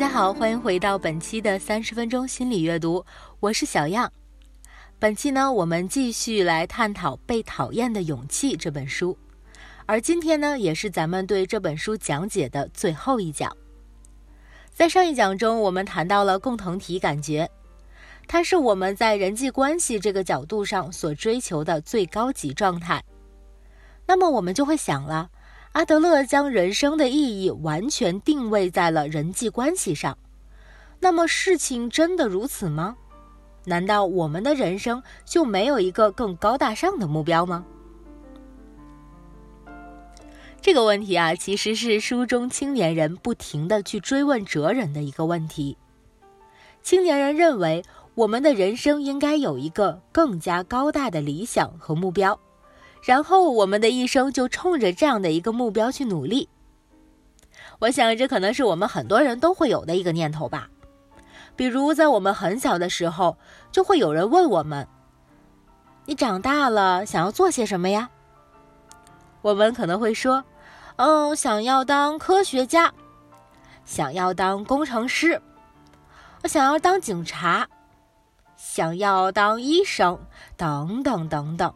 大家好，欢迎回到本期的三十分钟心理阅读，我是小样。本期呢，我们继续来探讨《被讨厌的勇气》这本书，而今天呢，也是咱们对这本书讲解的最后一讲。在上一讲中，我们谈到了共同体感觉，它是我们在人际关系这个角度上所追求的最高级状态。那么，我们就会想了。阿德勒将人生的意义完全定位在了人际关系上，那么事情真的如此吗？难道我们的人生就没有一个更高大上的目标吗？这个问题啊，其实是书中青年人不停的去追问哲人的一个问题。青年人认为，我们的人生应该有一个更加高大的理想和目标。然后我们的一生就冲着这样的一个目标去努力。我想这可能是我们很多人都会有的一个念头吧。比如在我们很小的时候，就会有人问我们：“你长大了想要做些什么呀？”我们可能会说：“嗯，想要当科学家，想要当工程师，我想要当警察，想要当医生，等等等等。”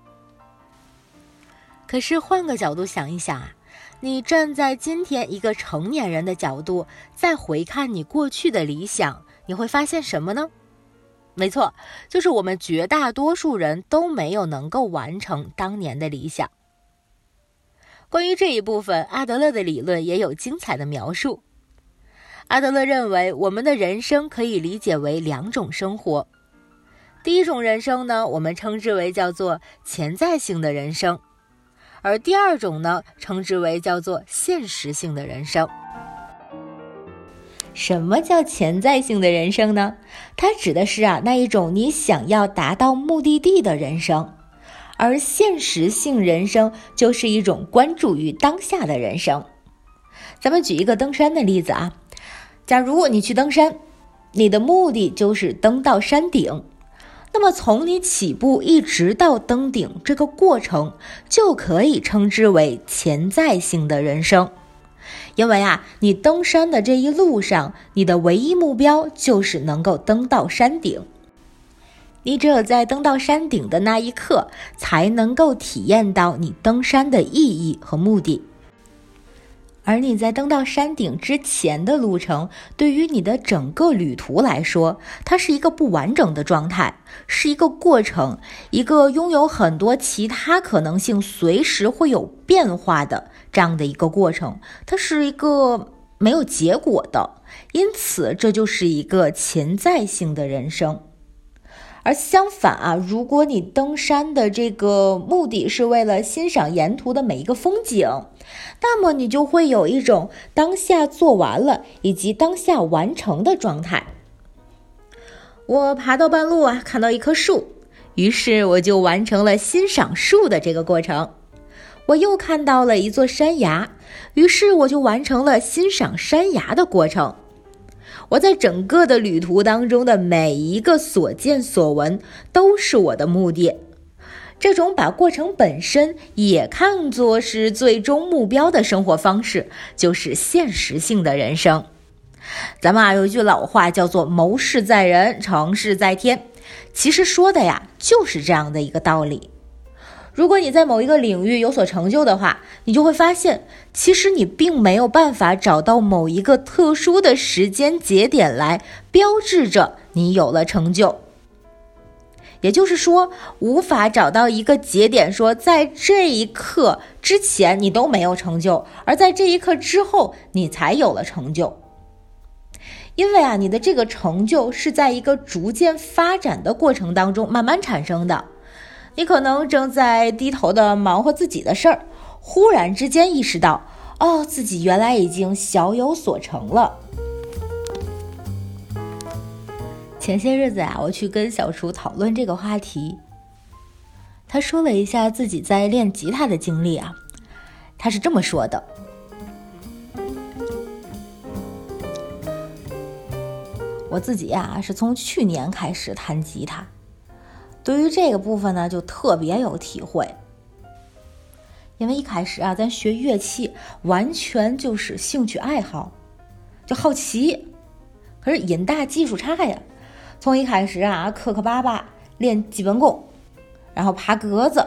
可是换个角度想一想啊，你站在今天一个成年人的角度，再回看你过去的理想，你会发现什么呢？没错，就是我们绝大多数人都没有能够完成当年的理想。关于这一部分，阿德勒的理论也有精彩的描述。阿德勒认为，我们的人生可以理解为两种生活。第一种人生呢，我们称之为叫做潜在性的人生。而第二种呢，称之为叫做现实性的人生。什么叫潜在性的人生呢？它指的是啊那一种你想要达到目的地的人生，而现实性人生就是一种关注于当下的人生。咱们举一个登山的例子啊，假如你去登山，你的目的就是登到山顶。那么，从你起步一直到登顶这个过程，就可以称之为潜在性的人生，因为啊，你登山的这一路上，你的唯一目标就是能够登到山顶。你只有在登到山顶的那一刻，才能够体验到你登山的意义和目的。而你在登到山顶之前的路程，对于你的整个旅途来说，它是一个不完整的状态，是一个过程，一个拥有很多其他可能性、随时会有变化的这样的一个过程，它是一个没有结果的，因此这就是一个潜在性的人生。而相反啊，如果你登山的这个目的是为了欣赏沿途的每一个风景，那么你就会有一种当下做完了以及当下完成的状态。我爬到半路啊，看到一棵树，于是我就完成了欣赏树的这个过程。我又看到了一座山崖，于是我就完成了欣赏山崖的过程。我在整个的旅途当中的每一个所见所闻，都是我的目的。这种把过程本身也看作是最终目标的生活方式，就是现实性的人生。咱们啊有一句老话叫做“谋事在人，成事在天”，其实说的呀就是这样的一个道理。如果你在某一个领域有所成就的话，你就会发现，其实你并没有办法找到某一个特殊的时间节点来标志着你有了成就。也就是说，无法找到一个节点，说在这一刻之前你都没有成就，而在这一刻之后你才有了成就。因为啊，你的这个成就是在一个逐渐发展的过程当中慢慢产生的。你可能正在低头的忙活自己的事儿，忽然之间意识到，哦，自己原来已经小有所成了。前些日子啊，我去跟小厨讨论这个话题，他说了一下自己在练吉他的经历啊，他是这么说的：我自己呀，是从去年开始弹吉他。对于这个部分呢，就特别有体会，因为一开始啊，咱学乐器完全就是兴趣爱好，就好奇，可是音大技术差呀，从一开始啊磕磕巴巴练基本功，然后爬格子，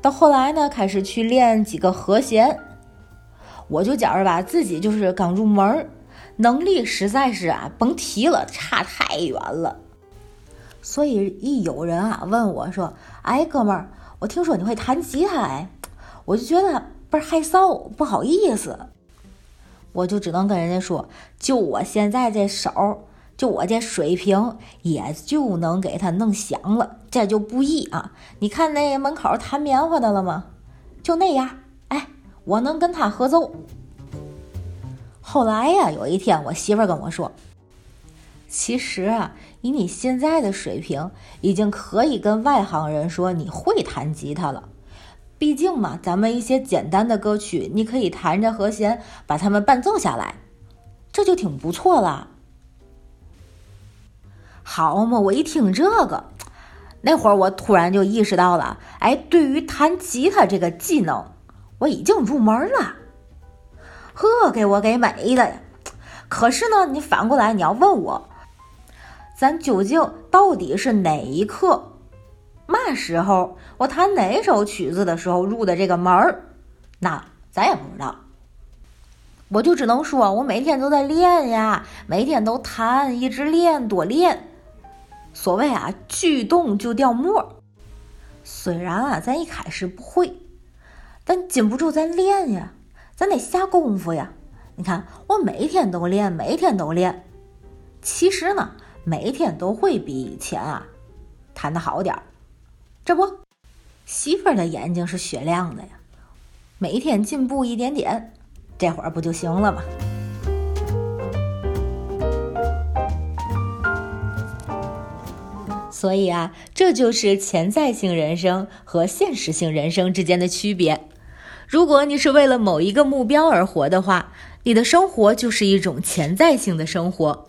到后来呢开始去练几个和弦，我就觉着吧自己就是刚入门，能力实在是啊甭提了，差太远了。所以一有人啊问我说：“哎，哥们儿，我听说你会弹吉他哎。”我就觉得倍儿害臊，不好意思，我就只能跟人家说，就我现在这手，就我这水平，也就能给他弄响了，这就不易啊！你看那门口弹棉花的了吗？就那样，哎，我能跟他合奏。后来呀，有一天我媳妇跟我说，其实啊，以你现在的水平，已经可以跟外行人说你会弹吉他了。毕竟嘛，咱们一些简单的歌曲，你可以弹着和弦把它们伴奏下来，这就挺不错了。好嘛，我一听这个，那会儿我突然就意识到了，哎，对于弹吉他这个技能，我已经入门了。呵，给我给美的呀！可是呢，你反过来你要问我，咱究竟到底是哪一刻？嘛时候我弹哪首曲子的时候入的这个门儿，那咱也不知道。我就只能说，我每天都在练呀，每天都弹，一直练，多练。所谓啊，举动就掉沫。虽然啊，咱一开始不会，但禁不住咱练呀，咱得下功夫呀。你看，我每天都练，每天都练。其实呢，每天都会比以前啊弹的好点儿。这不，媳妇儿的眼睛是雪亮的呀，每天进步一点点，这会儿不就行了吗？所以啊，这就是潜在性人生和现实性人生之间的区别。如果你是为了某一个目标而活的话，你的生活就是一种潜在性的生活；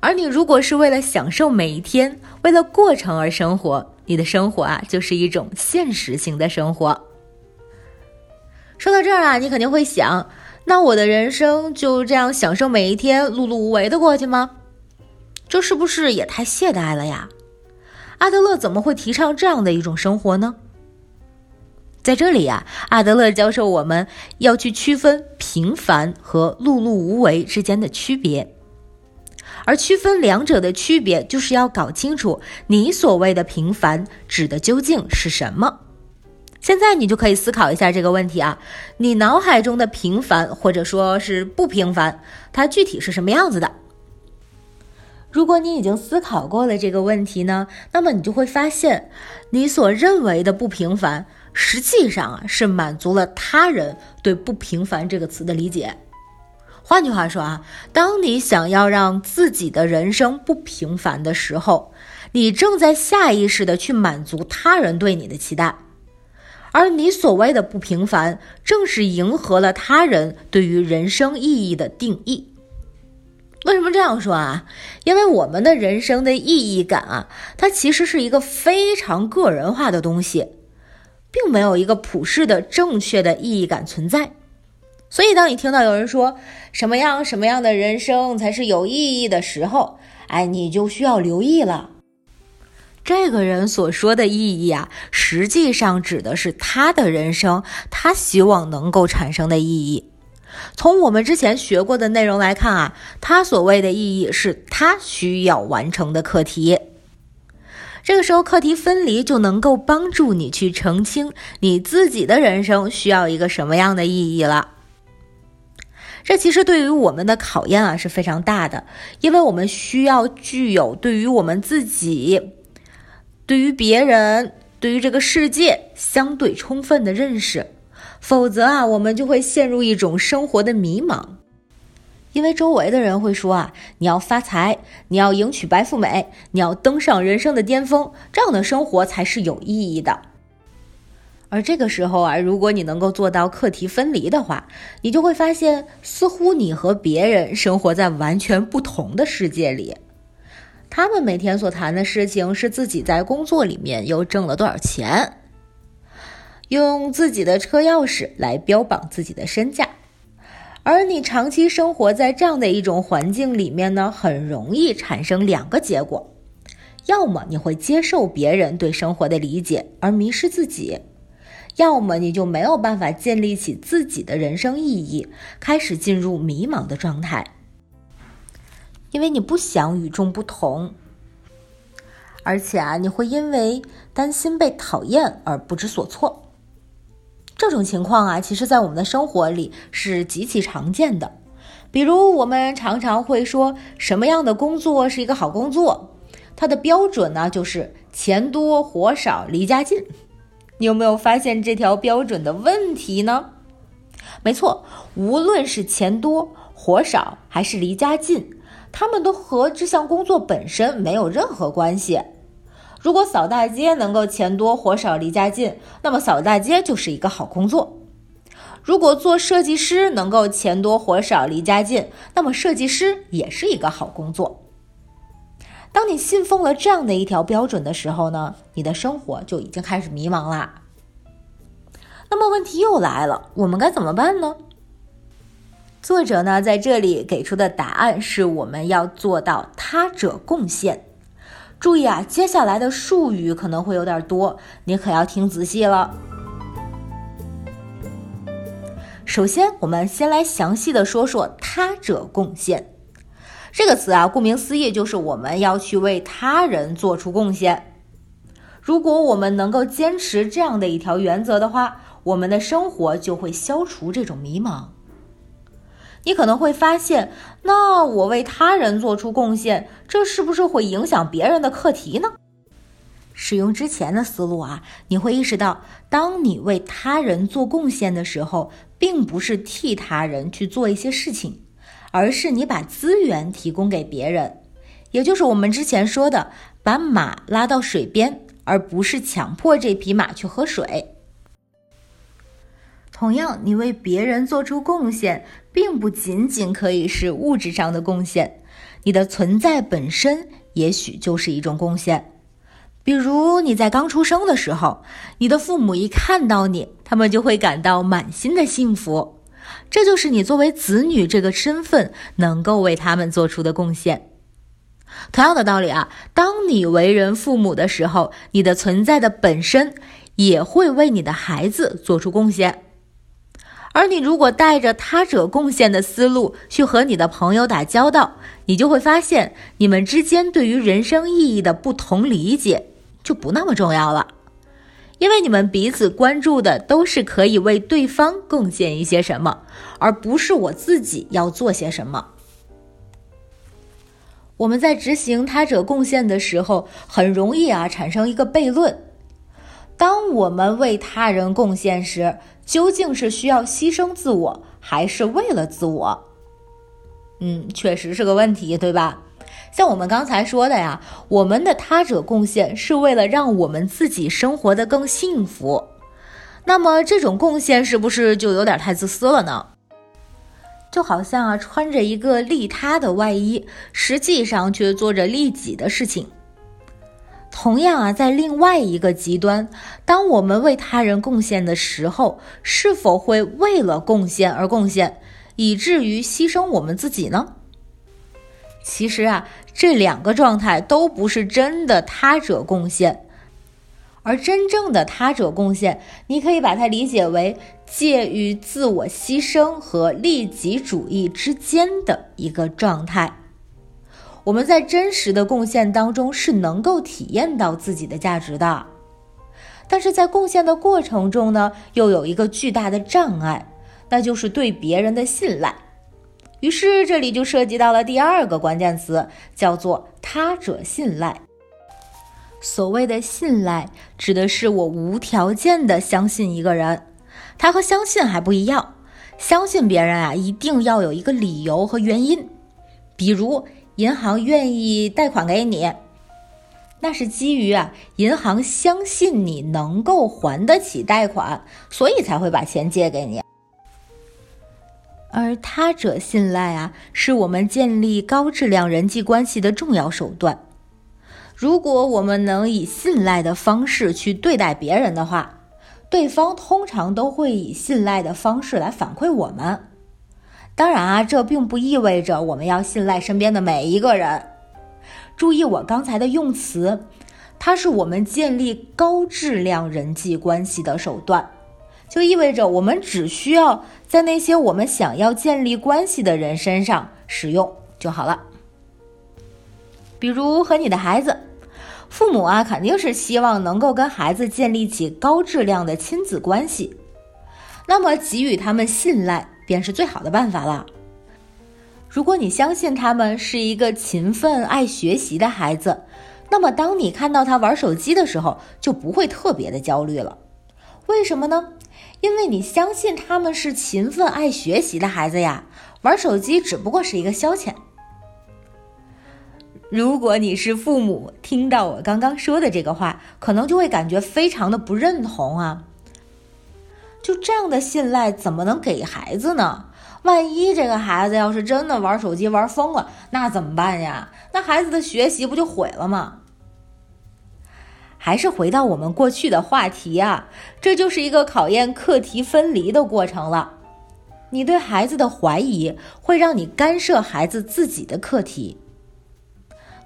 而你如果是为了享受每一天，为了过程而生活。你的生活啊，就是一种现实性的生活。说到这儿啊，你肯定会想，那我的人生就这样享受每一天，碌碌无为的过去吗？这是不是也太懈怠了呀？阿德勒怎么会提倡这样的一种生活呢？在这里呀，阿德勒教授我们要去区分平凡和碌碌无为之间的区别。而区分两者的区别，就是要搞清楚你所谓的平凡指的究竟是什么。现在你就可以思考一下这个问题啊，你脑海中的平凡或者说是不平凡，它具体是什么样子的？如果你已经思考过了这个问题呢，那么你就会发现，你所认为的不平凡，实际上啊是满足了他人对不平凡这个词的理解。换句话说啊，当你想要让自己的人生不平凡的时候，你正在下意识的去满足他人对你的期待，而你所谓的不平凡，正是迎合了他人对于人生意义的定义。为什么这样说啊？因为我们的人生的意义感啊，它其实是一个非常个人化的东西，并没有一个普世的正确的意义感存在。所以，当你听到有人说什么样什么样的人生才是有意义的时候，哎，你就需要留意了。这个人所说的意义啊，实际上指的是他的人生，他希望能够产生的意义。从我们之前学过的内容来看啊，他所谓的意义是他需要完成的课题。这个时候，课题分离就能够帮助你去澄清你自己的人生需要一个什么样的意义了。这其实对于我们的考验啊是非常大的，因为我们需要具有对于我们自己、对于别人、对于这个世界相对充分的认识，否则啊，我们就会陷入一种生活的迷茫。因为周围的人会说啊，你要发财，你要迎娶白富美，你要登上人生的巅峰，这样的生活才是有意义的。而这个时候啊，如果你能够做到课题分离的话，你就会发现，似乎你和别人生活在完全不同的世界里。他们每天所谈的事情是自己在工作里面又挣了多少钱，用自己的车钥匙来标榜自己的身价。而你长期生活在这样的一种环境里面呢，很容易产生两个结果：要么你会接受别人对生活的理解而迷失自己；要么你就没有办法建立起自己的人生意义，开始进入迷茫的状态，因为你不想与众不同，而且啊，你会因为担心被讨厌而不知所措。这种情况啊，其实，在我们的生活里是极其常见的。比如，我们常常会说，什么样的工作是一个好工作？它的标准呢，就是钱多、活少、离家近。你有没有发现这条标准的问题呢？没错，无论是钱多、活少，还是离家近，他们都和这项工作本身没有任何关系。如果扫大街能够钱多活少离家近，那么扫大街就是一个好工作；如果做设计师能够钱多活少离家近，那么设计师也是一个好工作。当你信奉了这样的一条标准的时候呢，你的生活就已经开始迷茫啦。那么问题又来了，我们该怎么办呢？作者呢在这里给出的答案是我们要做到他者贡献。注意啊，接下来的术语可能会有点多，你可要听仔细了。首先，我们先来详细的说说“他者贡献”这个词啊，顾名思义，就是我们要去为他人做出贡献。如果我们能够坚持这样的一条原则的话，我们的生活就会消除这种迷茫。你可能会发现，那我为他人做出贡献，这是不是会影响别人的课题呢？使用之前的思路啊，你会意识到，当你为他人做贡献的时候，并不是替他人去做一些事情，而是你把资源提供给别人，也就是我们之前说的，把马拉到水边，而不是强迫这匹马去喝水。同样，你为别人做出贡献，并不仅仅可以是物质上的贡献，你的存在本身也许就是一种贡献。比如你在刚出生的时候，你的父母一看到你，他们就会感到满心的幸福，这就是你作为子女这个身份能够为他们做出的贡献。同样的道理啊，当你为人父母的时候，你的存在的本身也会为你的孩子做出贡献。而你如果带着他者贡献的思路去和你的朋友打交道，你就会发现，你们之间对于人生意义的不同理解就不那么重要了，因为你们彼此关注的都是可以为对方贡献一些什么，而不是我自己要做些什么。我们在执行他者贡献的时候，很容易啊产生一个悖论。当我们为他人贡献时，究竟是需要牺牲自我，还是为了自我？嗯，确实是个问题，对吧？像我们刚才说的呀，我们的他者贡献是为了让我们自己生活的更幸福。那么这种贡献是不是就有点太自私了呢？就好像啊，穿着一个利他的外衣，实际上却做着利己的事情。同样啊，在另外一个极端，当我们为他人贡献的时候，是否会为了贡献而贡献，以至于牺牲我们自己呢？其实啊，这两个状态都不是真的他者贡献，而真正的他者贡献，你可以把它理解为介于自我牺牲和利己主义之间的一个状态。我们在真实的贡献当中是能够体验到自己的价值的，但是在贡献的过程中呢，又有一个巨大的障碍，那就是对别人的信赖。于是这里就涉及到了第二个关键词，叫做他者信赖。所谓的信赖，指的是我无条件的相信一个人，他和相信还不一样，相信别人啊，一定要有一个理由和原因，比如。银行愿意贷款给你，那是基于啊，银行相信你能够还得起贷款，所以才会把钱借给你。而他者信赖啊，是我们建立高质量人际关系的重要手段。如果我们能以信赖的方式去对待别人的话，对方通常都会以信赖的方式来反馈我们。当然啊，这并不意味着我们要信赖身边的每一个人。注意我刚才的用词，它是我们建立高质量人际关系的手段，就意味着我们只需要在那些我们想要建立关系的人身上使用就好了。比如和你的孩子，父母啊肯定是希望能够跟孩子建立起高质量的亲子关系，那么给予他们信赖便是最好的办法了。如果你相信他们是一个勤奋爱学习的孩子，那么当你看到他玩手机的时候，就不会特别的焦虑了。为什么呢？因为你相信他们是勤奋爱学习的孩子呀，玩手机只不过是一个消遣。如果你是父母，听到我刚刚说的这个话，可能就会感觉非常的不认同啊。就这样的信赖怎么能给孩子呢？万一这个孩子要是真的玩手机玩疯了，那怎么办呀？那孩子的学习不就毁了吗？还是回到我们过去的话题啊，这就是一个考验课题分离的过程了。你对孩子的怀疑会让你干涉孩子自己的课题，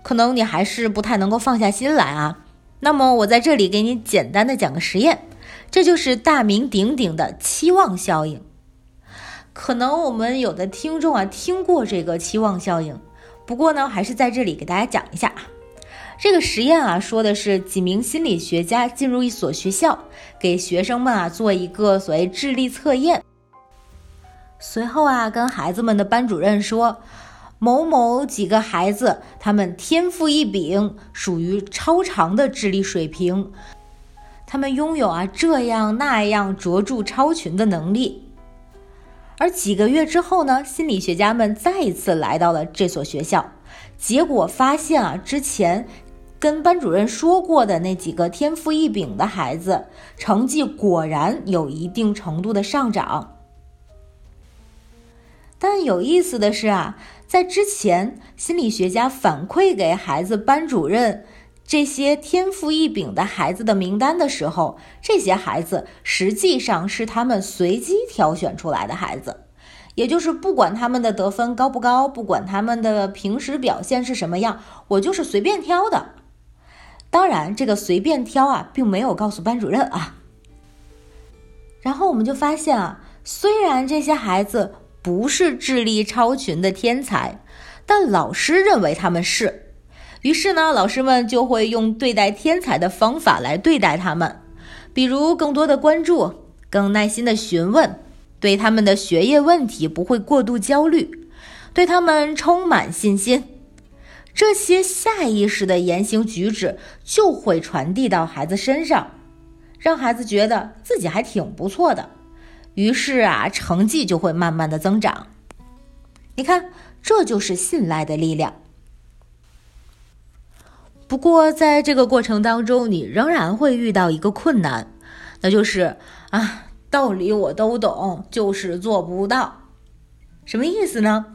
可能你还是不太能够放下心来啊。那么我在这里给你简单的讲个实验，这就是大名鼎鼎的期望效应。可能我们有的听众啊听过这个期望效应，不过呢，还是在这里给大家讲一下这个实验啊，说的是几名心理学家进入一所学校，给学生们啊做一个所谓智力测验。随后啊，跟孩子们的班主任说，某某几个孩子他们天赋异禀，属于超常的智力水平，他们拥有啊这样那样卓著超群的能力。而几个月之后呢，心理学家们再一次来到了这所学校，结果发现啊，之前跟班主任说过的那几个天赋异禀的孩子，成绩果然有一定程度的上涨。但有意思的是啊，在之前心理学家反馈给孩子班主任。这些天赋异禀的孩子的名单的时候，这些孩子实际上是他们随机挑选出来的孩子，也就是不管他们的得分高不高，不管他们的平时表现是什么样，我就是随便挑的。当然，这个随便挑啊，并没有告诉班主任啊。然后我们就发现啊，虽然这些孩子不是智力超群的天才，但老师认为他们是。于是呢，老师们就会用对待天才的方法来对待他们，比如更多的关注、更耐心的询问，对他们的学业问题不会过度焦虑，对他们充满信心。这些下意识的言行举止就会传递到孩子身上，让孩子觉得自己还挺不错的，于是啊，成绩就会慢慢的增长。你看，这就是信赖的力量。不过，在这个过程当中，你仍然会遇到一个困难，那就是啊，道理我都懂，就是做不到。什么意思呢？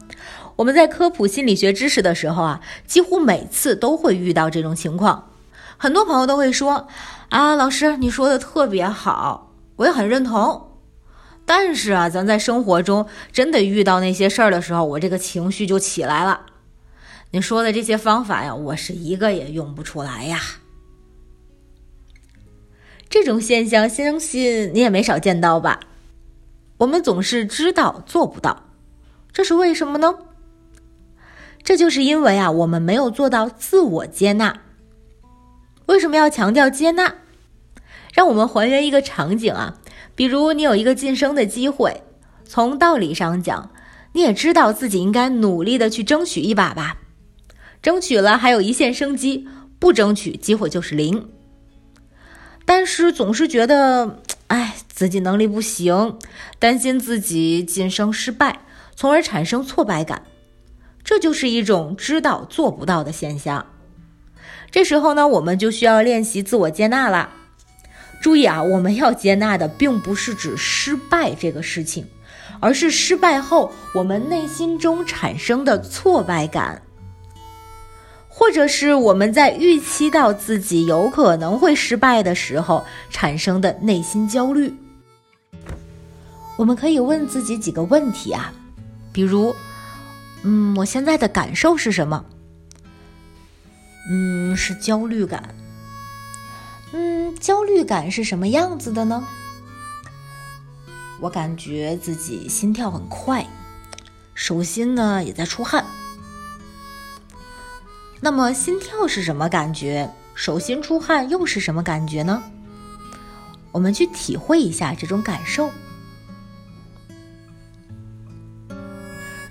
我们在科普心理学知识的时候啊，几乎每次都会遇到这种情况。很多朋友都会说：“啊，老师，你说的特别好，我也很认同。”但是啊，咱在生活中真的遇到那些事儿的时候，我这个情绪就起来了。你说的这些方法呀，我是一个也用不出来呀。这种现象，相信你也没少见到吧？我们总是知道做不到，这是为什么呢？这就是因为啊，我们没有做到自我接纳。为什么要强调接纳？让我们还原一个场景啊，比如你有一个晋升的机会，从道理上讲，你也知道自己应该努力的去争取一把吧。争取了还有一线生机，不争取机会就是零。但是总是觉得，哎，自己能力不行，担心自己晋升失败，从而产生挫败感，这就是一种知道做不到的现象。这时候呢，我们就需要练习自我接纳了。注意啊，我们要接纳的并不是指失败这个事情，而是失败后我们内心中产生的挫败感。或者是我们在预期到自己有可能会失败的时候产生的内心焦虑。我们可以问自己几个问题啊，比如，嗯，我现在的感受是什么？嗯，是焦虑感。嗯，焦虑感是什么样子的呢？我感觉自己心跳很快，手心呢也在出汗。那么心跳是什么感觉？手心出汗又是什么感觉呢？我们去体会一下这种感受。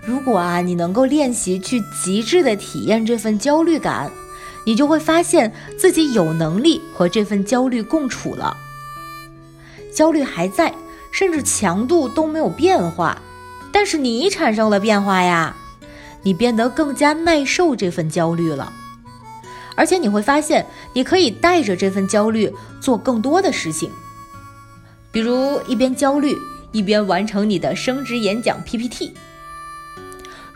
如果啊，你能够练习去极致的体验这份焦虑感，你就会发现自己有能力和这份焦虑共处了。焦虑还在，甚至强度都没有变化，但是你产生了变化呀，你变得更加耐受这份焦虑了。而且你会发现，你可以带着这份焦虑做更多的事情，比如一边焦虑一边完成你的升职演讲 PPT。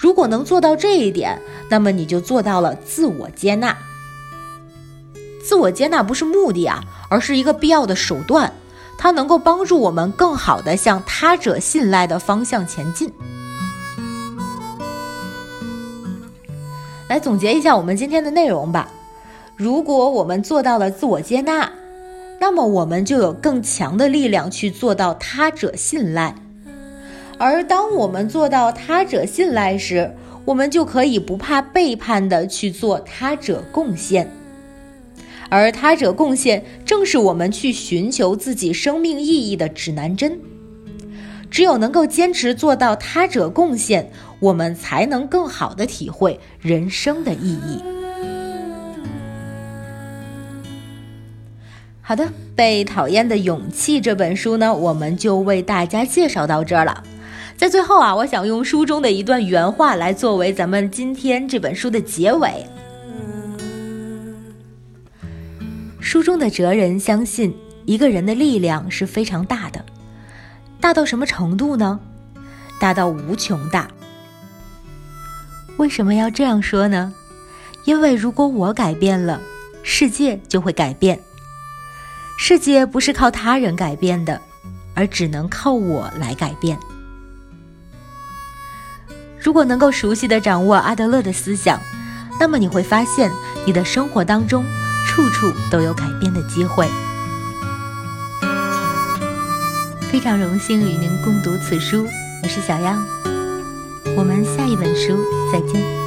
如果能做到这一点，那么你就做到了自我接纳。自我接纳不是目的啊，而是一个必要的手段，它能够帮助我们更好的向他者信赖的方向前进。来总结一下我们今天的内容吧。如果我们做到了自我接纳，那么我们就有更强的力量去做到他者信赖。而当我们做到他者信赖时，我们就可以不怕背叛的去做他者贡献。而他者贡献正是我们去寻求自己生命意义的指南针。只有能够坚持做到他者贡献，我们才能更好的体会人生的意义。好的，被讨厌的勇气这本书呢，我们就为大家介绍到这儿了。在最后啊，我想用书中的一段原话来作为咱们今天这本书的结尾。书中的哲人相信，一个人的力量是非常大的，大到什么程度呢？大到无穷大。为什么要这样说呢？因为如果我改变了，世界就会改变。世界不是靠他人改变的，而只能靠我来改变。如果能够熟悉的掌握阿德勒的思想，那么你会发现，你的生活当中处处都有改变的机会。非常荣幸与您共读此书，我是小样，我们下一本书再见。